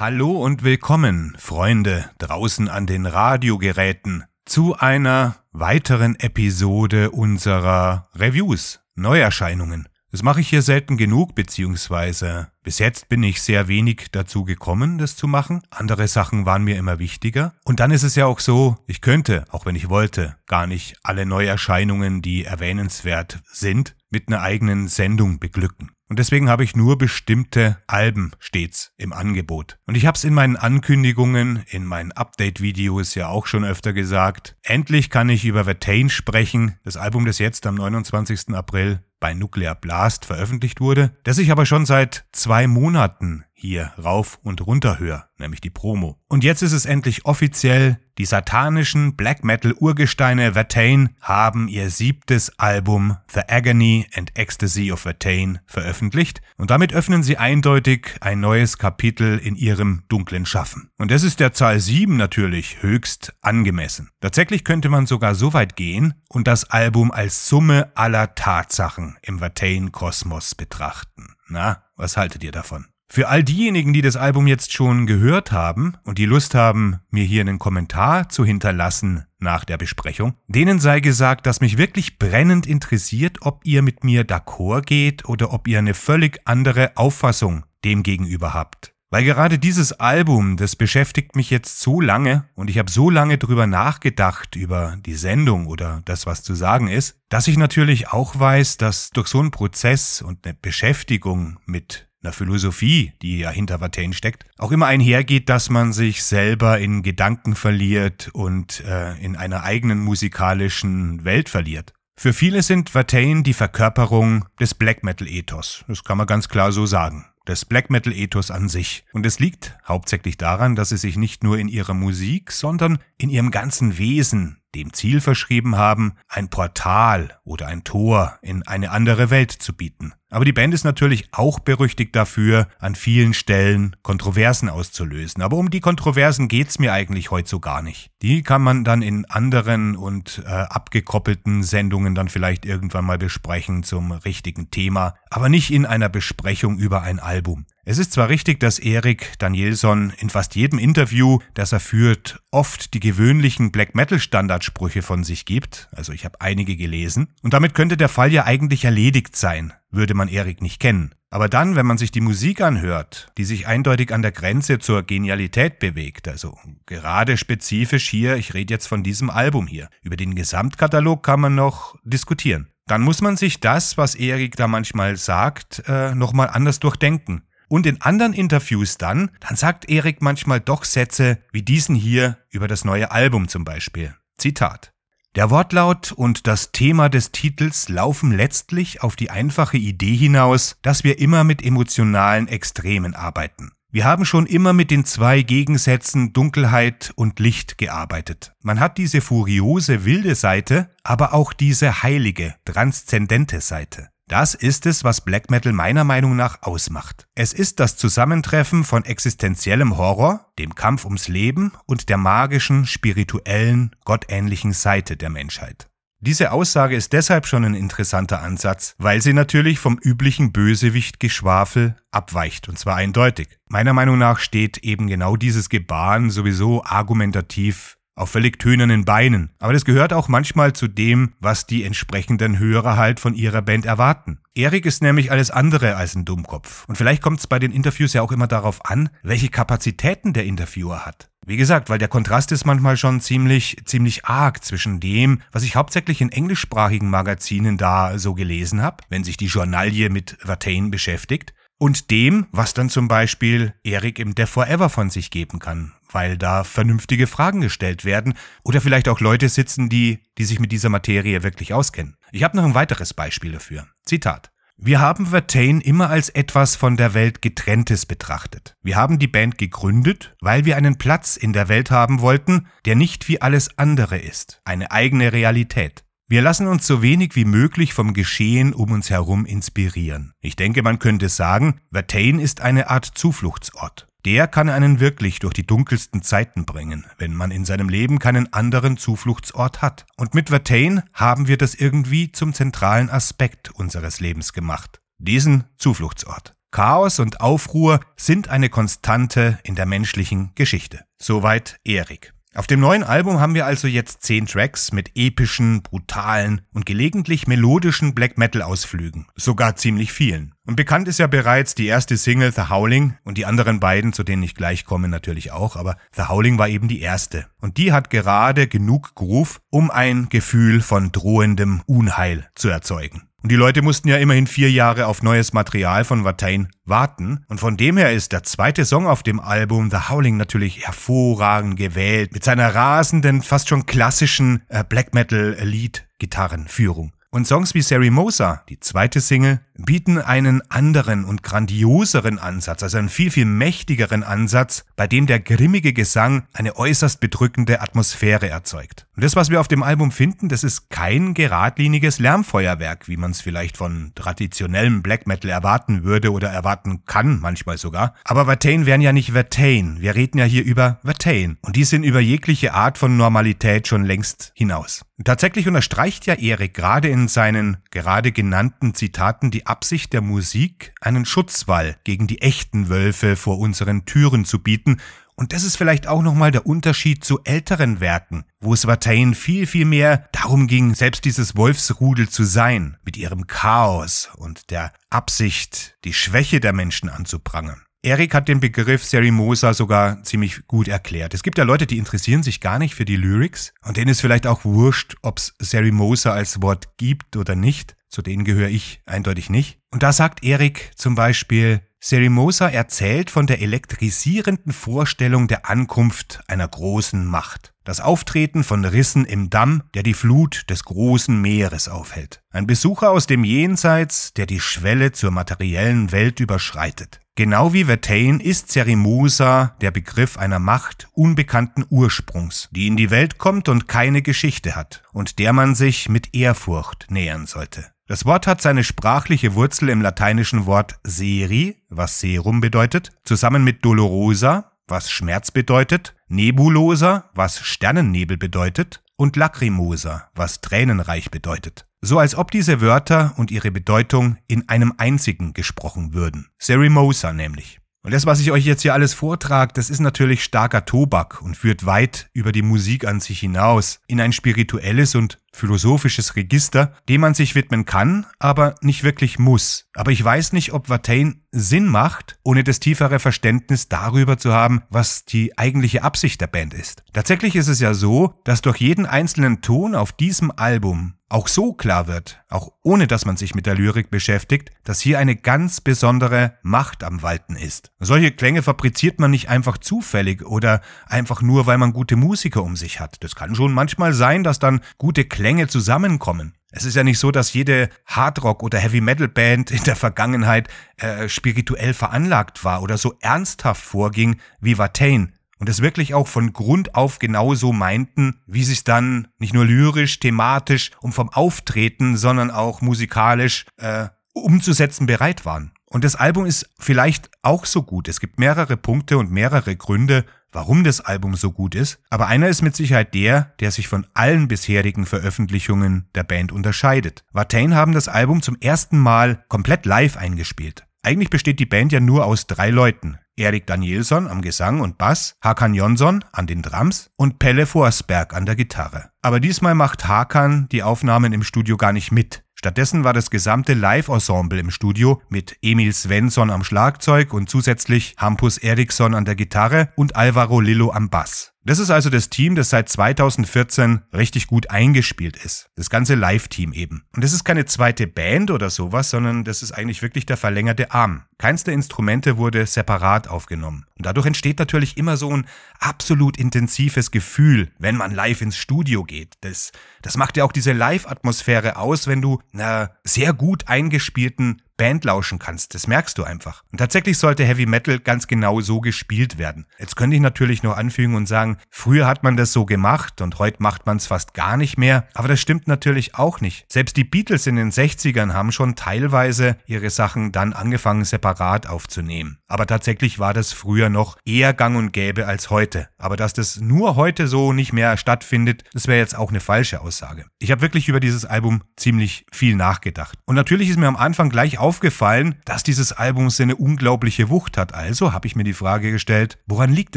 Hallo und willkommen, Freunde draußen an den Radiogeräten, zu einer weiteren Episode unserer Reviews, Neuerscheinungen. Das mache ich hier selten genug, beziehungsweise bis jetzt bin ich sehr wenig dazu gekommen, das zu machen. Andere Sachen waren mir immer wichtiger. Und dann ist es ja auch so, ich könnte, auch wenn ich wollte, gar nicht alle Neuerscheinungen, die erwähnenswert sind, mit einer eigenen Sendung beglücken. Und deswegen habe ich nur bestimmte Alben stets im Angebot. Und ich habe es in meinen Ankündigungen, in meinen Update-Videos ja auch schon öfter gesagt. Endlich kann ich über Vertain sprechen, das Album, das jetzt am 29. April bei Nuclear Blast veröffentlicht wurde, das ich aber schon seit zwei Monaten hier rauf und runter höre, nämlich die Promo. Und jetzt ist es endlich offiziell, die satanischen Black Metal Urgesteine Vertain haben ihr siebtes Album The Agony and Ecstasy of Vertain veröffentlicht und damit öffnen sie eindeutig ein neues Kapitel in ihrem dunklen Schaffen. Und das ist der Zahl 7 natürlich höchst angemessen. Tatsächlich könnte man sogar so weit gehen und das Album als Summe aller Tatsachen im Vertain-Kosmos betrachten. Na, was haltet ihr davon? Für all diejenigen, die das Album jetzt schon gehört haben und die Lust haben, mir hier einen Kommentar zu hinterlassen nach der Besprechung, denen sei gesagt, dass mich wirklich brennend interessiert, ob ihr mit mir d'accord geht oder ob ihr eine völlig andere Auffassung dem gegenüber habt. Weil gerade dieses Album, das beschäftigt mich jetzt so lange und ich habe so lange drüber nachgedacht über die Sendung oder das, was zu sagen ist, dass ich natürlich auch weiß, dass durch so einen Prozess und eine Beschäftigung mit einer Philosophie, die ja hinter Watain steckt, auch immer einhergeht, dass man sich selber in Gedanken verliert und äh, in einer eigenen musikalischen Welt verliert. Für viele sind Watain die Verkörperung des Black Metal Ethos. Das kann man ganz klar so sagen. Des Black Metal Ethos an sich. Und es liegt hauptsächlich daran, dass sie sich nicht nur in ihrer Musik, sondern in ihrem ganzen Wesen dem Ziel verschrieben haben, ein Portal oder ein Tor in eine andere Welt zu bieten. Aber die Band ist natürlich auch berüchtigt dafür, an vielen Stellen Kontroversen auszulösen. Aber um die Kontroversen geht's mir eigentlich heute so gar nicht. Die kann man dann in anderen und äh, abgekoppelten Sendungen dann vielleicht irgendwann mal besprechen zum richtigen Thema, aber nicht in einer Besprechung über ein Album. Es ist zwar richtig, dass Erik Danielson in fast jedem Interview, das er führt, oft die gewöhnlichen Black Metal Standardsprüche von sich gibt, also ich habe einige gelesen, und damit könnte der Fall ja eigentlich erledigt sein, würde man Erik nicht kennen. Aber dann, wenn man sich die Musik anhört, die sich eindeutig an der Grenze zur Genialität bewegt, also gerade spezifisch hier, ich rede jetzt von diesem Album hier, über den Gesamtkatalog kann man noch diskutieren. Dann muss man sich das, was Erik da manchmal sagt, äh, nochmal anders durchdenken. Und in anderen Interviews dann, dann sagt Erik manchmal doch Sätze wie diesen hier über das neue Album zum Beispiel. Zitat. Der Wortlaut und das Thema des Titels laufen letztlich auf die einfache Idee hinaus, dass wir immer mit emotionalen Extremen arbeiten. Wir haben schon immer mit den zwei Gegensätzen Dunkelheit und Licht gearbeitet. Man hat diese furiose, wilde Seite, aber auch diese heilige, transzendente Seite. Das ist es, was Black Metal meiner Meinung nach ausmacht. Es ist das Zusammentreffen von existenziellem Horror, dem Kampf ums Leben und der magischen, spirituellen, gottähnlichen Seite der Menschheit. Diese Aussage ist deshalb schon ein interessanter Ansatz, weil sie natürlich vom üblichen Bösewicht-Geschwafel abweicht, und zwar eindeutig. Meiner Meinung nach steht eben genau dieses Gebaren sowieso argumentativ auf völlig tönernen Beinen. Aber das gehört auch manchmal zu dem, was die entsprechenden Hörer halt von ihrer Band erwarten. Erik ist nämlich alles andere als ein Dummkopf. Und vielleicht kommt es bei den Interviews ja auch immer darauf an, welche Kapazitäten der Interviewer hat. Wie gesagt, weil der Kontrast ist manchmal schon ziemlich, ziemlich arg zwischen dem, was ich hauptsächlich in englischsprachigen Magazinen da so gelesen habe, wenn sich die Journalie mit Watain beschäftigt, und dem, was dann zum Beispiel Erik im Death Forever von sich geben kann, weil da vernünftige Fragen gestellt werden oder vielleicht auch Leute sitzen, die, die sich mit dieser Materie wirklich auskennen. Ich habe noch ein weiteres Beispiel dafür. Zitat. Wir haben Vertain immer als etwas von der Welt getrenntes betrachtet. Wir haben die Band gegründet, weil wir einen Platz in der Welt haben wollten, der nicht wie alles andere ist, eine eigene Realität. Wir lassen uns so wenig wie möglich vom Geschehen um uns herum inspirieren. Ich denke, man könnte sagen, Vertain ist eine Art Zufluchtsort. Der kann einen wirklich durch die dunkelsten Zeiten bringen, wenn man in seinem Leben keinen anderen Zufluchtsort hat. Und mit Vertain haben wir das irgendwie zum zentralen Aspekt unseres Lebens gemacht. Diesen Zufluchtsort. Chaos und Aufruhr sind eine Konstante in der menschlichen Geschichte. Soweit Erik. Auf dem neuen Album haben wir also jetzt zehn Tracks mit epischen, brutalen und gelegentlich melodischen Black Metal Ausflügen. Sogar ziemlich vielen. Und bekannt ist ja bereits die erste Single The Howling und die anderen beiden, zu denen ich gleich komme, natürlich auch, aber The Howling war eben die erste. Und die hat gerade genug Groove, um ein Gefühl von drohendem Unheil zu erzeugen. Und die Leute mussten ja immerhin vier Jahre auf neues Material von Watain warten. Und von dem her ist der zweite Song auf dem Album The Howling natürlich hervorragend gewählt. Mit seiner rasenden, fast schon klassischen äh, Black Metal Lead Gitarrenführung. Und Songs wie Serimosa, die zweite Single, bieten einen anderen und grandioseren Ansatz, also einen viel, viel mächtigeren Ansatz, bei dem der grimmige Gesang eine äußerst bedrückende Atmosphäre erzeugt. Und das, was wir auf dem Album finden, das ist kein geradliniges Lärmfeuerwerk, wie man es vielleicht von traditionellem Black Metal erwarten würde oder erwarten kann, manchmal sogar. Aber Vatain wären ja nicht Vatain. Wir reden ja hier über Vatain. Und die sind über jegliche Art von Normalität schon längst hinaus. Tatsächlich unterstreicht ja Erik gerade in seinen gerade genannten Zitaten die Absicht der Musik, einen Schutzwall gegen die echten Wölfe vor unseren Türen zu bieten und das ist vielleicht auch nochmal der Unterschied zu älteren Werken, wo es Watain viel, viel mehr darum ging, selbst dieses Wolfsrudel zu sein, mit ihrem Chaos und der Absicht, die Schwäche der Menschen anzuprangern. Erik hat den Begriff Serimosa sogar ziemlich gut erklärt. Es gibt ja Leute, die interessieren sich gar nicht für die Lyrics und denen ist vielleicht auch wurscht, ob es Serimosa als Wort gibt oder nicht. Zu denen gehöre ich eindeutig nicht. Und da sagt Erik zum Beispiel, Serimosa erzählt von der elektrisierenden Vorstellung der Ankunft einer großen Macht. Das Auftreten von Rissen im Damm, der die Flut des großen Meeres aufhält. Ein Besucher aus dem Jenseits, der die Schwelle zur materiellen Welt überschreitet. Genau wie Vertain ist Cerimosa der Begriff einer Macht unbekannten Ursprungs, die in die Welt kommt und keine Geschichte hat und der man sich mit Ehrfurcht nähern sollte. Das Wort hat seine sprachliche Wurzel im lateinischen Wort seri, was Serum bedeutet, zusammen mit dolorosa, was Schmerz bedeutet, nebulosa, was Sternennebel bedeutet, und lacrimosa, was tränenreich bedeutet so als ob diese Wörter und ihre Bedeutung in einem einzigen gesprochen würden. Cerimosa nämlich. Und das, was ich euch jetzt hier alles vortrage, das ist natürlich starker Tobak und führt weit über die Musik an sich hinaus in ein spirituelles und philosophisches Register, dem man sich widmen kann, aber nicht wirklich muss. Aber ich weiß nicht, ob Watain Sinn macht, ohne das tiefere Verständnis darüber zu haben, was die eigentliche Absicht der Band ist. Tatsächlich ist es ja so, dass durch jeden einzelnen Ton auf diesem Album auch so klar wird, auch ohne dass man sich mit der Lyrik beschäftigt, dass hier eine ganz besondere Macht am Walten ist. Solche Klänge fabriziert man nicht einfach zufällig oder einfach nur, weil man gute Musiker um sich hat. Das kann schon manchmal sein, dass dann gute Klänge zusammenkommen. Es ist ja nicht so, dass jede Hardrock- oder Heavy-Metal-Band in der Vergangenheit äh, spirituell veranlagt war oder so ernsthaft vorging wie Watain und es wirklich auch von Grund auf genauso meinten, wie sie es dann nicht nur lyrisch, thematisch und vom Auftreten, sondern auch musikalisch äh, umzusetzen bereit waren. Und das Album ist vielleicht auch so gut. Es gibt mehrere Punkte und mehrere Gründe, warum das Album so gut ist, aber einer ist mit Sicherheit der, der sich von allen bisherigen Veröffentlichungen der Band unterscheidet. Watain haben das Album zum ersten Mal komplett live eingespielt. Eigentlich besteht die Band ja nur aus drei Leuten. Erik Danielsson am Gesang und Bass, Hakan Jonsson an den Drums und Pelle Forsberg an der Gitarre. Aber diesmal macht Hakan die Aufnahmen im Studio gar nicht mit. Stattdessen war das gesamte Live-Ensemble im Studio mit Emil Svensson am Schlagzeug und zusätzlich Hampus Eriksson an der Gitarre und Alvaro Lillo am Bass. Das ist also das Team, das seit 2014 richtig gut eingespielt ist. Das ganze Live-Team eben. Und das ist keine zweite Band oder sowas, sondern das ist eigentlich wirklich der verlängerte Arm. Keins der Instrumente wurde separat aufgenommen. Und dadurch entsteht natürlich immer so ein absolut intensives Gefühl, wenn man live ins Studio geht. Das, das macht ja auch diese Live-Atmosphäre aus, wenn du einer sehr gut eingespielten Band lauschen kannst. Das merkst du einfach. Und tatsächlich sollte Heavy Metal ganz genau so gespielt werden. Jetzt könnte ich natürlich noch anfügen und sagen, früher hat man das so gemacht und heute macht man es fast gar nicht mehr. Aber das stimmt natürlich auch nicht. Selbst die Beatles in den 60ern haben schon teilweise ihre Sachen dann angefangen separat aufzunehmen. Aber tatsächlich war das früher noch eher gang und gäbe als heute. Aber dass das nur heute so nicht mehr stattfindet, das wäre jetzt auch eine falsche Aussage. Ich habe wirklich über dieses Album ziemlich viel nachgedacht. Und natürlich ist mir am Anfang gleich auch aufgefallen, dass dieses Album so eine unglaubliche Wucht hat. Also habe ich mir die Frage gestellt, woran liegt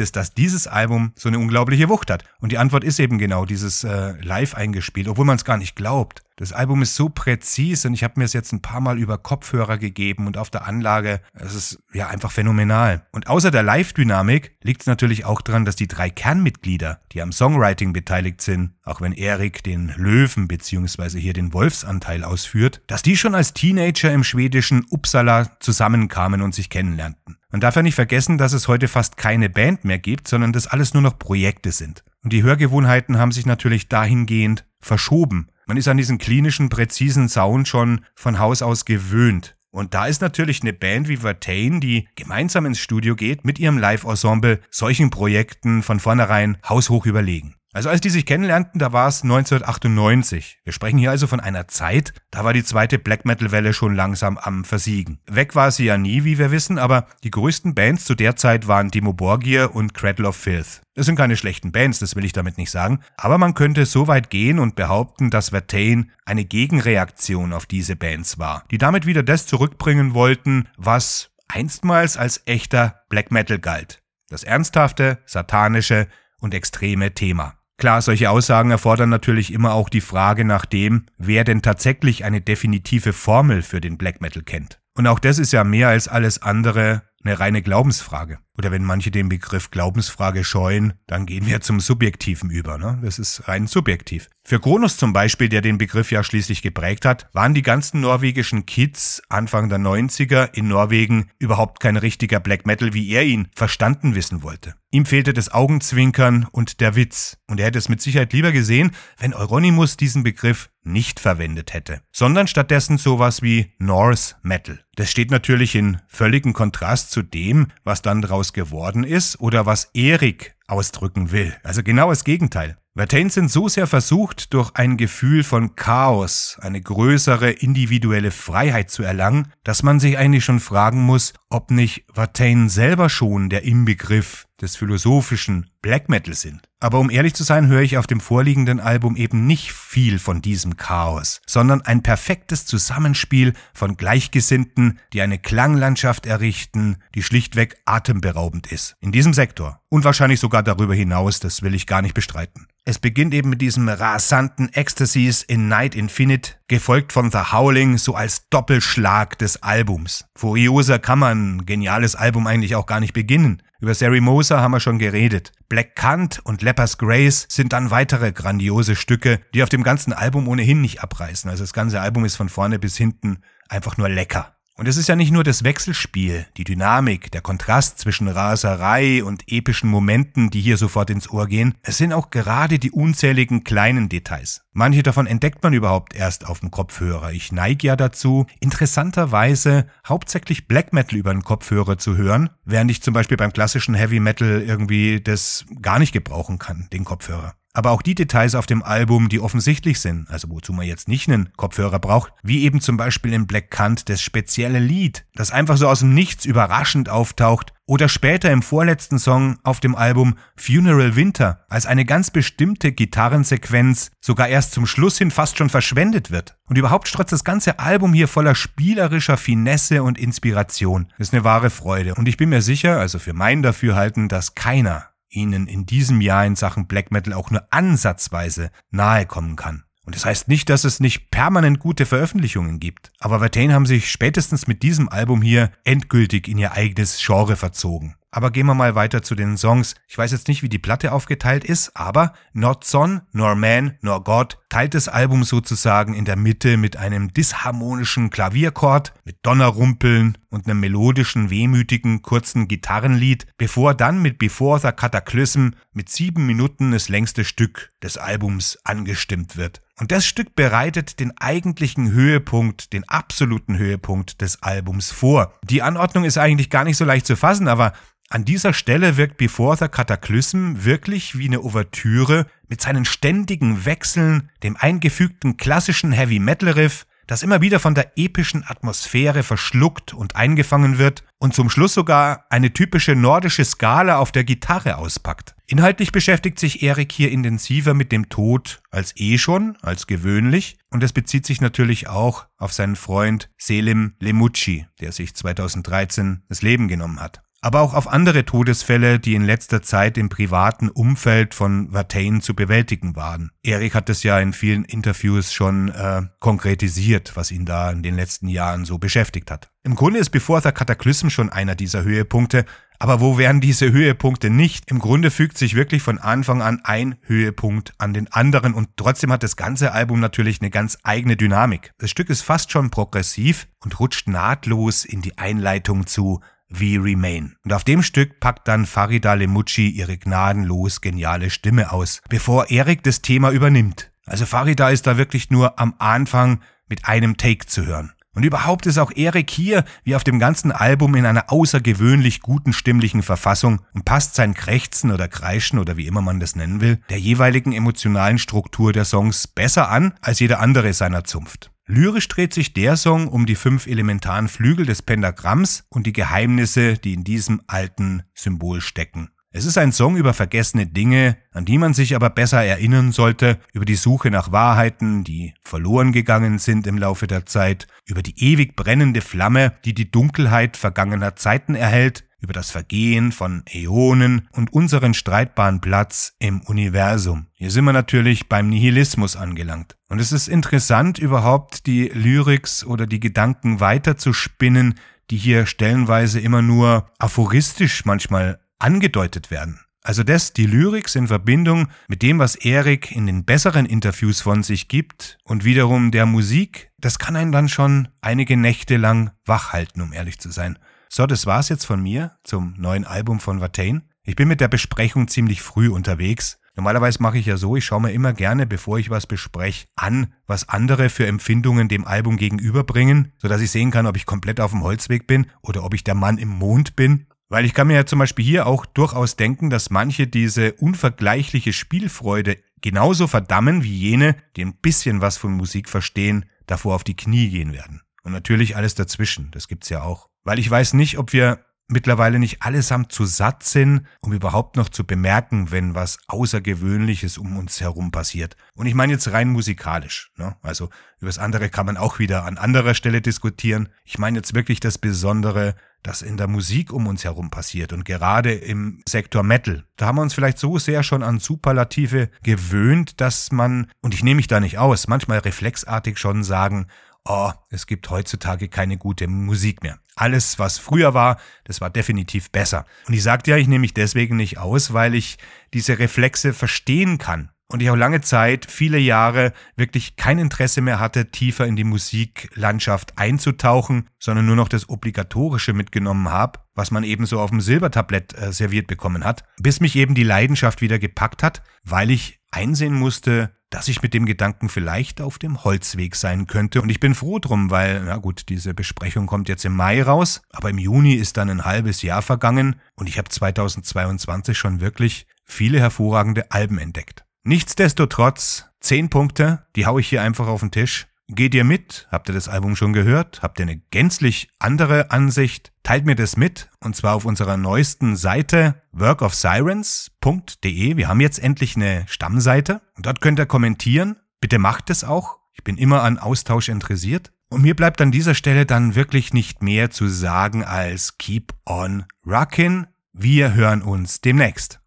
es, dass dieses Album so eine unglaubliche Wucht hat? Und die Antwort ist eben genau dieses äh, live eingespielt, obwohl man es gar nicht glaubt. Das Album ist so präzis und ich habe mir es jetzt ein paar Mal über Kopfhörer gegeben und auf der Anlage. Es ist ja einfach phänomenal. Und außer der Live-Dynamik liegt es natürlich auch daran, dass die drei Kernmitglieder, die am Songwriting beteiligt sind, auch wenn Erik den Löwen bzw. hier den Wolfsanteil ausführt, dass die schon als Teenager im schwedischen Uppsala zusammenkamen und sich kennenlernten. Man darf ja nicht vergessen, dass es heute fast keine Band mehr gibt, sondern dass alles nur noch Projekte sind. Und die Hörgewohnheiten haben sich natürlich dahingehend verschoben. Man ist an diesen klinischen, präzisen Sound schon von Haus aus gewöhnt. Und da ist natürlich eine Band wie Vertain, die gemeinsam ins Studio geht, mit ihrem Live-Ensemble solchen Projekten von vornherein haushoch überlegen. Also als die sich kennenlernten, da war es 1998. Wir sprechen hier also von einer Zeit, da war die zweite Black Metal Welle schon langsam am Versiegen. Weg war sie ja nie, wie wir wissen, aber die größten Bands zu der Zeit waren Demo Borgir und Cradle of Filth. Das sind keine schlechten Bands, das will ich damit nicht sagen, aber man könnte so weit gehen und behaupten, dass Vertain eine Gegenreaktion auf diese Bands war, die damit wieder das zurückbringen wollten, was einstmals als echter Black Metal galt. Das ernsthafte, satanische und extreme Thema. Klar, solche Aussagen erfordern natürlich immer auch die Frage nach dem, wer denn tatsächlich eine definitive Formel für den Black Metal kennt. Und auch das ist ja mehr als alles andere eine reine Glaubensfrage. Oder wenn manche den Begriff Glaubensfrage scheuen, dann gehen wir zum Subjektiven über. Ne? Das ist rein subjektiv. Für Kronos zum Beispiel, der den Begriff ja schließlich geprägt hat, waren die ganzen norwegischen Kids Anfang der 90er in Norwegen überhaupt kein richtiger Black Metal, wie er ihn verstanden wissen wollte. Ihm fehlte das Augenzwinkern und der Witz. Und er hätte es mit Sicherheit lieber gesehen, wenn Euronymous diesen Begriff nicht verwendet hätte, sondern stattdessen sowas wie Norse Metal. Das steht natürlich in völligem Kontrast zu dem, was dann daraus geworden ist oder was Erik ausdrücken will. Also genau das Gegenteil. Vertain sind so sehr versucht, durch ein Gefühl von Chaos eine größere individuelle Freiheit zu erlangen, dass man sich eigentlich schon fragen muss, ob nicht Vertain selber schon der Inbegriff des philosophischen Black Metal sind. Aber um ehrlich zu sein, höre ich auf dem vorliegenden Album eben nicht viel von diesem Chaos, sondern ein perfektes Zusammenspiel von Gleichgesinnten, die eine Klanglandschaft errichten, die schlichtweg atemberaubend ist. In diesem Sektor. Und wahrscheinlich sogar darüber hinaus, das will ich gar nicht bestreiten. Es beginnt eben mit diesem rasanten Ecstasies in Night Infinite, gefolgt von The Howling, so als Doppelschlag des Albums. Furioser kann man geniales Album eigentlich auch gar nicht beginnen. Über Sari Moser haben wir schon geredet. Black Kant und Lepers Grace sind dann weitere grandiose Stücke, die auf dem ganzen Album ohnehin nicht abreißen. Also das ganze Album ist von vorne bis hinten einfach nur lecker. Und es ist ja nicht nur das Wechselspiel, die Dynamik, der Kontrast zwischen Raserei und epischen Momenten, die hier sofort ins Ohr gehen, es sind auch gerade die unzähligen kleinen Details. Manche davon entdeckt man überhaupt erst auf dem Kopfhörer. Ich neige ja dazu, interessanterweise hauptsächlich Black Metal über den Kopfhörer zu hören, während ich zum Beispiel beim klassischen Heavy Metal irgendwie das gar nicht gebrauchen kann, den Kopfhörer. Aber auch die Details auf dem Album, die offensichtlich sind, also wozu man jetzt nicht einen Kopfhörer braucht, wie eben zum Beispiel in Black Kant das spezielle Lied, das einfach so aus dem Nichts überraschend auftaucht, oder später im vorletzten Song auf dem Album Funeral Winter als eine ganz bestimmte Gitarrensequenz sogar erst zum Schluss hin fast schon verschwendet wird. Und überhaupt strotzt das ganze Album hier voller spielerischer Finesse und Inspiration. Ist eine wahre Freude. Und ich bin mir sicher, also für mein Dafürhalten, dass keiner ihnen in diesem Jahr in Sachen Black Metal auch nur ansatzweise nahe kommen kann. Und das heißt nicht, dass es nicht permanent gute Veröffentlichungen gibt. Aber Vertain haben sich spätestens mit diesem Album hier endgültig in ihr eigenes Genre verzogen. Aber gehen wir mal weiter zu den Songs. Ich weiß jetzt nicht, wie die Platte aufgeteilt ist, aber Not Son, Nor Man, Nor God teilt das Album sozusagen in der Mitte mit einem disharmonischen Klavierchord, mit Donnerrumpeln und einem melodischen, wehmütigen, kurzen Gitarrenlied, bevor dann mit Before the Cataclysm mit sieben Minuten das längste Stück des Albums angestimmt wird. Und das Stück bereitet den eigentlichen Höhepunkt, den absoluten Höhepunkt des Albums vor. Die Anordnung ist eigentlich gar nicht so leicht zu fassen, aber an dieser Stelle wirkt Before the Cataclysm wirklich wie eine Ouvertüre mit seinen ständigen Wechseln, dem eingefügten klassischen Heavy Metal Riff, das immer wieder von der epischen Atmosphäre verschluckt und eingefangen wird und zum Schluss sogar eine typische nordische Skala auf der Gitarre auspackt. Inhaltlich beschäftigt sich Erik hier intensiver mit dem Tod als eh schon, als gewöhnlich, und es bezieht sich natürlich auch auf seinen Freund Selim Lemucci, der sich 2013 das Leben genommen hat aber auch auf andere Todesfälle, die in letzter Zeit im privaten Umfeld von Watain zu bewältigen waren. Erik hat es ja in vielen Interviews schon äh, konkretisiert, was ihn da in den letzten Jahren so beschäftigt hat. Im Grunde ist Before the Cataclysm schon einer dieser Höhepunkte, aber wo wären diese Höhepunkte nicht? Im Grunde fügt sich wirklich von Anfang an ein Höhepunkt an den anderen und trotzdem hat das ganze Album natürlich eine ganz eigene Dynamik. Das Stück ist fast schon progressiv und rutscht nahtlos in die Einleitung zu We Remain. Und auf dem Stück packt dann Farida Lemucci ihre gnadenlos geniale Stimme aus, bevor Erik das Thema übernimmt. Also Farida ist da wirklich nur am Anfang mit einem Take zu hören. Und überhaupt ist auch Erik hier, wie auf dem ganzen Album, in einer außergewöhnlich guten stimmlichen Verfassung und passt sein Krächzen oder Kreischen oder wie immer man das nennen will, der jeweiligen emotionalen Struktur der Songs besser an als jeder andere seiner Zunft. Lyrisch dreht sich der Song um die fünf elementaren Flügel des Pentagramms und die Geheimnisse, die in diesem alten Symbol stecken. Es ist ein Song über vergessene Dinge, an die man sich aber besser erinnern sollte, über die Suche nach Wahrheiten, die verloren gegangen sind im Laufe der Zeit, über die ewig brennende Flamme, die die Dunkelheit vergangener Zeiten erhält, über das Vergehen von Äonen und unseren streitbaren Platz im Universum. Hier sind wir natürlich beim Nihilismus angelangt. Und es ist interessant, überhaupt die Lyrics oder die Gedanken weiter zu spinnen, die hier stellenweise immer nur aphoristisch manchmal angedeutet werden. Also das, die Lyrics in Verbindung mit dem, was Erik in den besseren Interviews von sich gibt und wiederum der Musik, das kann einen dann schon einige Nächte lang wach halten, um ehrlich zu sein. So, das war's jetzt von mir zum neuen Album von Watain. Ich bin mit der Besprechung ziemlich früh unterwegs. Normalerweise mache ich ja so, ich schaue mir immer gerne, bevor ich was bespreche, an, was andere für Empfindungen dem Album gegenüberbringen, sodass ich sehen kann, ob ich komplett auf dem Holzweg bin oder ob ich der Mann im Mond bin. Weil ich kann mir ja zum Beispiel hier auch durchaus denken, dass manche diese unvergleichliche Spielfreude genauso verdammen wie jene, die ein bisschen was von Musik verstehen, davor auf die Knie gehen werden. Und natürlich alles dazwischen, das gibt's ja auch. Weil ich weiß nicht, ob wir mittlerweile nicht allesamt zu satt sind, um überhaupt noch zu bemerken, wenn was Außergewöhnliches um uns herum passiert. Und ich meine jetzt rein musikalisch. Ne? Also über das andere kann man auch wieder an anderer Stelle diskutieren. Ich meine jetzt wirklich das Besondere, das in der Musik um uns herum passiert und gerade im Sektor Metal. Da haben wir uns vielleicht so sehr schon an Superlative gewöhnt, dass man, und ich nehme mich da nicht aus, manchmal reflexartig schon sagen, oh, es gibt heutzutage keine gute Musik mehr. Alles, was früher war, das war definitiv besser. Und ich sagte ja, ich nehme mich deswegen nicht aus, weil ich diese Reflexe verstehen kann. Und ich auch lange Zeit, viele Jahre, wirklich kein Interesse mehr hatte, tiefer in die Musiklandschaft einzutauchen, sondern nur noch das Obligatorische mitgenommen habe, was man eben so auf dem Silbertablett äh, serviert bekommen hat, bis mich eben die Leidenschaft wieder gepackt hat, weil ich einsehen musste, dass ich mit dem Gedanken vielleicht auf dem Holzweg sein könnte. Und ich bin froh drum, weil, na gut, diese Besprechung kommt jetzt im Mai raus, aber im Juni ist dann ein halbes Jahr vergangen und ich habe 2022 schon wirklich viele hervorragende Alben entdeckt. Nichtsdestotrotz, zehn Punkte, die hau ich hier einfach auf den Tisch. Geht ihr mit? Habt ihr das Album schon gehört? Habt ihr eine gänzlich andere Ansicht? Teilt mir das mit und zwar auf unserer neuesten Seite workofsirens.de. Wir haben jetzt endlich eine Stammseite und dort könnt ihr kommentieren. Bitte macht es auch. Ich bin immer an Austausch interessiert. Und mir bleibt an dieser Stelle dann wirklich nicht mehr zu sagen als keep on rockin'. Wir hören uns demnächst.